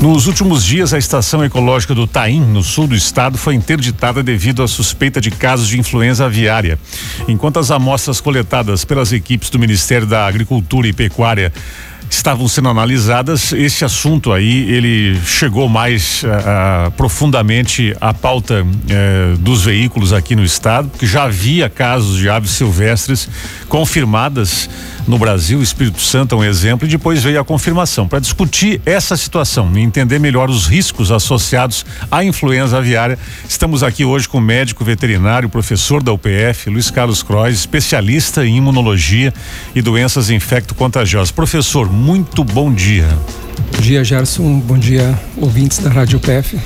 Nos últimos dias, a estação ecológica do Taim, no sul do estado, foi interditada devido à suspeita de casos de influenza aviária. Enquanto as amostras coletadas pelas equipes do Ministério da Agricultura e Pecuária estavam sendo analisadas. Esse assunto aí ele chegou mais uh, profundamente à pauta uh, dos veículos aqui no estado, porque já havia casos de aves silvestres confirmadas no Brasil, o Espírito Santo é um exemplo, e depois veio a confirmação. Para discutir essa situação e entender melhor os riscos associados à influenza aviária, estamos aqui hoje com o médico veterinário, professor da UPF, Luiz Carlos Croix, especialista em imunologia e doenças infecto-contagiosas. Professor, muito bom dia. Bom dia, Gerson. Bom dia, ouvintes da Rádio UPF.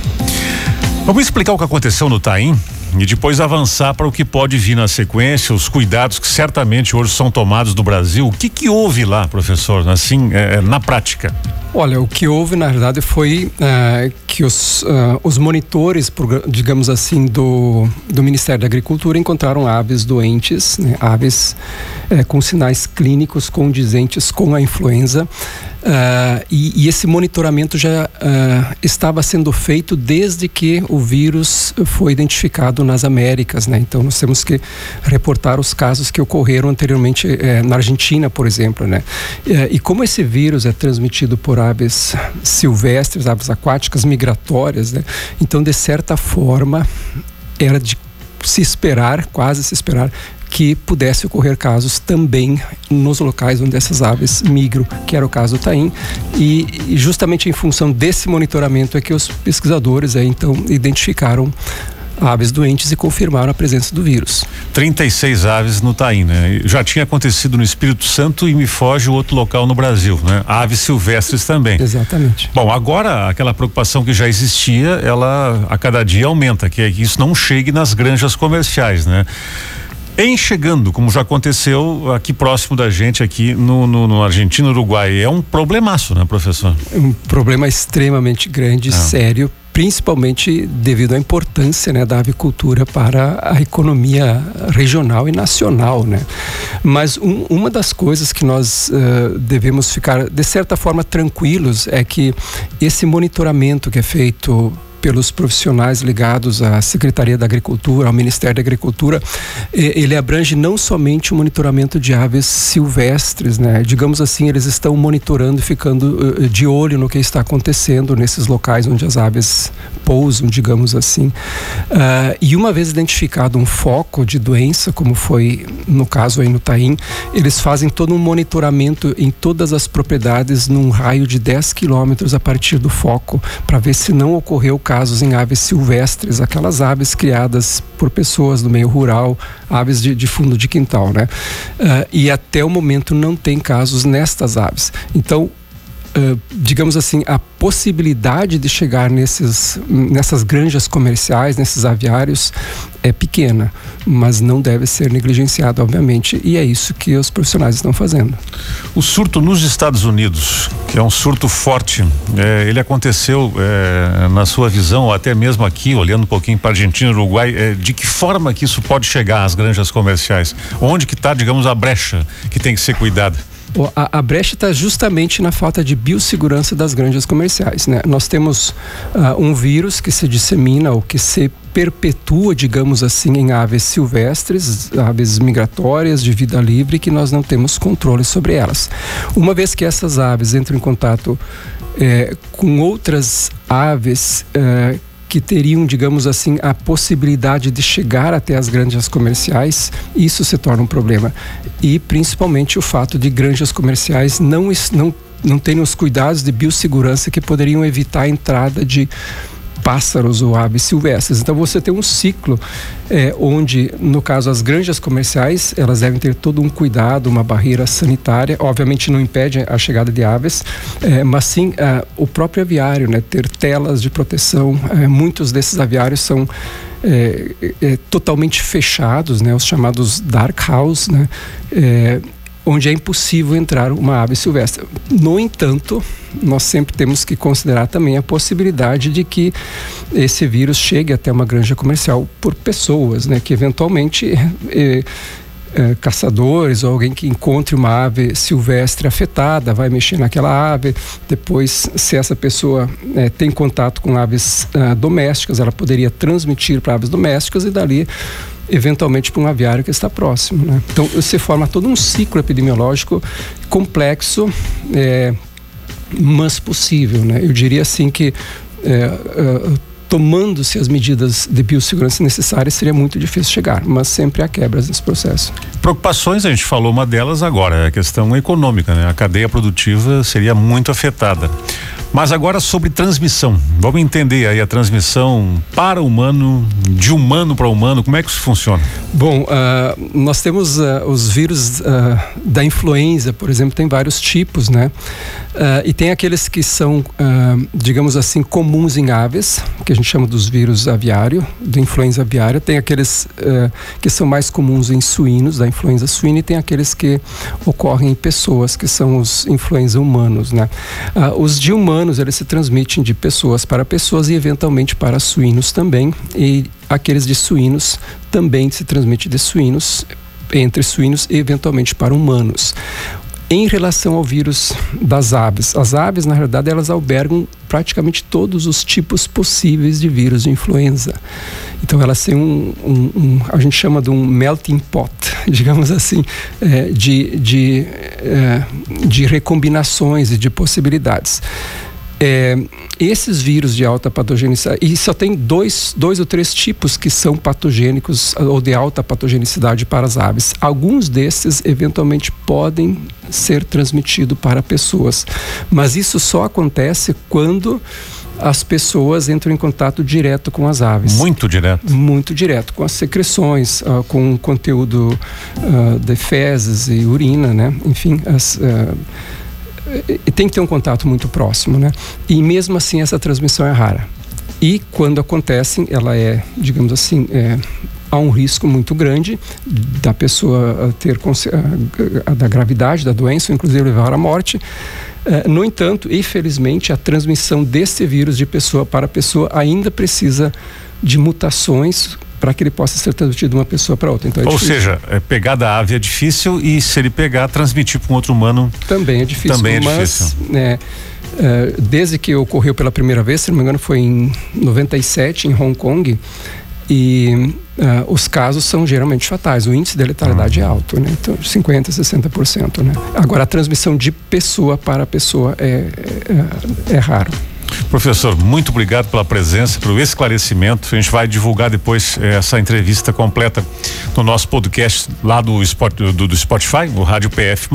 Vamos explicar o que aconteceu no Taim? e depois avançar para o que pode vir na sequência, os cuidados que certamente hoje são tomados no Brasil. O que que houve lá, professor, assim, é, é na prática? Olha, o que houve na verdade foi uh, que os, uh, os monitores, digamos assim, do, do Ministério da Agricultura encontraram aves doentes, né, aves uh, com sinais clínicos condizentes com a influenza. E, e, esse monitoramento já estava sendo feito desde que o vírus foi identificado nas Américas, né? Então nós temos que reportar os casos que ocorreram anteriormente na Argentina, por exemplo, né? E como esse vírus é transmitido por aves silvestres, aves aquáticas migratórias, né? Então de certa forma era de se esperar, quase se esperar, que pudesse ocorrer casos também nos locais onde essas aves migram, que era o caso do Taim, e, justamente em função desse monitoramento é que os pesquisadores é, então identificaram aves doentes e confirmaram a presença do vírus. 36 aves no Taim, né? Já tinha acontecido no Espírito Santo e me foge o outro local no Brasil, né? Aves silvestres também. Exatamente. Bom, agora aquela preocupação que já existia, ela a cada dia aumenta, que é que isso não chegue nas granjas comerciais, né? Em chegando, como já aconteceu aqui próximo da gente, aqui no, no, no Argentina, Uruguai, é um problemaço, né, professor? É um problema extremamente grande, é. sério, principalmente devido à importância né, da avicultura para a economia regional e nacional. Né? Mas um, uma das coisas que nós uh, devemos ficar, de certa forma, tranquilos é que esse monitoramento que é feito pelos profissionais ligados à Secretaria da Agricultura, ao Ministério da Agricultura, ele abrange não somente o monitoramento de aves silvestres, né? Digamos assim, eles estão monitorando ficando eh, de olho no que está acontecendo nesses locais onde as aves pousam, digamos assim. Uh, e uma vez identificado um foco de doença, como foi no caso aí no Taim, eles fazem todo um monitoramento em todas as propriedades num raio de 10 quilômetros a partir do foco, para ver se não ocorreu casos em aves silvestres, aquelas aves criadas por pessoas do meio rural, aves de, de fundo de quintal, né? Uh, e até o momento não tem casos nestas aves. Então, Uh, digamos assim, a possibilidade de chegar nesses, nessas granjas comerciais, nesses aviários, é pequena, mas não deve ser negligenciada, obviamente, e é isso que os profissionais estão fazendo. O surto nos Estados Unidos, que é um surto forte, é, ele aconteceu, é, na sua visão, até mesmo aqui, olhando um pouquinho para Argentina e Uruguai, é, de que forma que isso pode chegar às granjas comerciais? Onde que está, digamos, a brecha que tem que ser cuidada? A, a, brecha está justamente na falta de biossegurança das granjas comerciais. Né? Nós temos uh, um vírus que se dissemina ou que se perpetua, digamos assim, em aves silvestres, aves migratórias de vida livre, que nós não temos controle sobre elas. Uma vez que essas aves entram em contato é, com outras aves é, que teriam, digamos assim, a possibilidade de chegar até as granjas comerciais, isso se torna um problema. E principalmente o fato de granjas comerciais não, não, não terem os cuidados de biossegurança que poderiam evitar a entrada de pássaros ou aves silvestres. Então você tem um ciclo é, onde, no caso, as granjas comerciais, elas devem ter todo um cuidado, uma barreira sanitária. Obviamente não impede a chegada de aves, é, mas sim é, o próprio aviário, né, ter telas de proteção. É, muitos desses aviários são é, é, totalmente fechados, né, os chamados dark house, né, onde é impossível entrar uma ave silvestre. No entanto, nós sempre temos que considerar também a possibilidade de que esse vírus chegue até uma granja comercial por pessoas, né, que eventualmente eh, eh, caçadores ou alguém que encontre uma ave silvestre afetada, vai mexer naquela ave. Depois, se essa pessoa eh, tem contato com aves ah, domésticas, ela poderia transmitir para aves domésticas e dali eventualmente para um aviário que está próximo. Né? Então, você forma todo um ciclo epidemiológico complexo, é, mas possível. Né? Eu diria assim que é, é, tomando-se as medidas de biossegurança necessárias, seria muito difícil chegar, mas sempre há quebras nesse processo. Preocupações, a gente falou uma delas agora, é a questão econômica, né? A cadeia produtiva seria muito afetada. Mas agora sobre transmissão. Vamos entender aí a transmissão para humano, de humano para humano, como é que isso funciona? Bom, uh, nós temos uh, os vírus uh, da influenza, por exemplo, tem vários tipos, né? e tem aqueles que são, digamos assim, comuns em aves, que a gente chama dos vírus aviário, da influenza aviária. Tem aqueles que são mais comuns em suínos, da influenza suína, e tem aqueles que ocorrem em pessoas, que são os influenza humanos, né? os de humanos humanos eles se transmitem de pessoas para pessoas e eventualmente para suínos também. E aqueles de suínos também se transmitem de suínos entre suínos e eventualmente para humanos. Em relação ao vírus das aves, as aves, na realidade, elas albergam praticamente todos os tipos possíveis de vírus de influenza. Então, elas têm um, um, um a gente chama de um melting pot, digamos assim, é, de, de, é, de recombinações e de possibilidades. É, esses vírus de alta patogenicidade, e só tem dois, dois ou três tipos que são patogênicos ou de alta patogenicidade para as aves. Alguns desses eventualmente podem ser transmitidos para pessoas, mas isso só acontece quando as pessoas entram em contato direto com as aves. Muito direto. Muito direto, com as secreções, uh, com conteúdo uh, de fezes e urina, né? Enfim, as. Uh, tem que ter um contato muito próximo, né? E mesmo assim essa transmissão é rara. E quando acontece, ela é, digamos assim, é, há um risco muito grande da pessoa ter a, a, da gravidade da doença, inclusive levar à morte. É, no entanto, infelizmente, a transmissão desse vírus de pessoa para pessoa ainda precisa de mutações para que ele possa ser transmitido de uma pessoa para outra. Então, é Ou difícil. seja, é, pegar da ave é difícil e se ele pegar, transmitir para um outro humano também é difícil. Também é mas, difícil. É, é, desde que ocorreu pela primeira vez, se não me engano, foi em 97 em Hong Kong. E uh, os casos são geralmente fatais. O índice de letalidade uhum. é alto, né? Então, 50%, 60%. Né? Agora, a transmissão de pessoa para pessoa é, é, é raro. Professor, muito obrigado pela presença, pelo esclarecimento. A gente vai divulgar depois eh, essa entrevista completa no nosso podcast lá do, do, do Spotify, o Rádio PF.